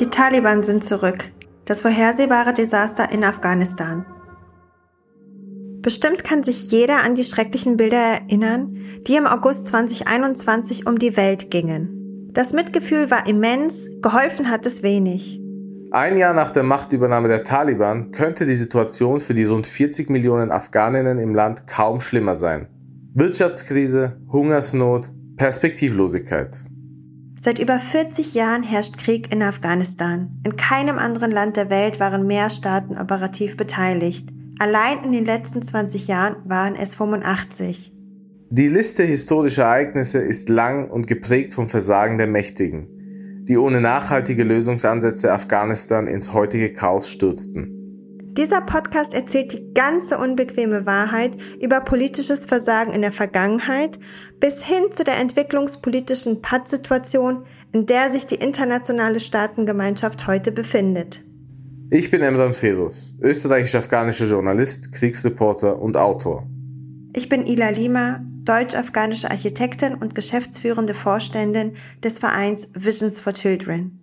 Die Taliban sind zurück. Das vorhersehbare Desaster in Afghanistan. Bestimmt kann sich jeder an die schrecklichen Bilder erinnern, die im August 2021 um die Welt gingen. Das Mitgefühl war immens, geholfen hat es wenig. Ein Jahr nach der Machtübernahme der Taliban könnte die Situation für die rund 40 Millionen Afghaninnen im Land kaum schlimmer sein. Wirtschaftskrise, Hungersnot, Perspektivlosigkeit. Seit über 40 Jahren herrscht Krieg in Afghanistan. In keinem anderen Land der Welt waren mehr Staaten operativ beteiligt. Allein in den letzten 20 Jahren waren es 85. Die Liste historischer Ereignisse ist lang und geprägt vom Versagen der Mächtigen, die ohne nachhaltige Lösungsansätze Afghanistan ins heutige Chaos stürzten. Dieser Podcast erzählt die ganze unbequeme Wahrheit über politisches Versagen in der Vergangenheit bis hin zu der entwicklungspolitischen Pattsituation, in der sich die internationale Staatengemeinschaft heute befindet. Ich bin Emran Ferus, österreichisch-afghanischer Journalist, Kriegsreporter und Autor. Ich bin Ila Lima, deutsch-afghanische Architektin und geschäftsführende Vorständin des Vereins Visions for Children.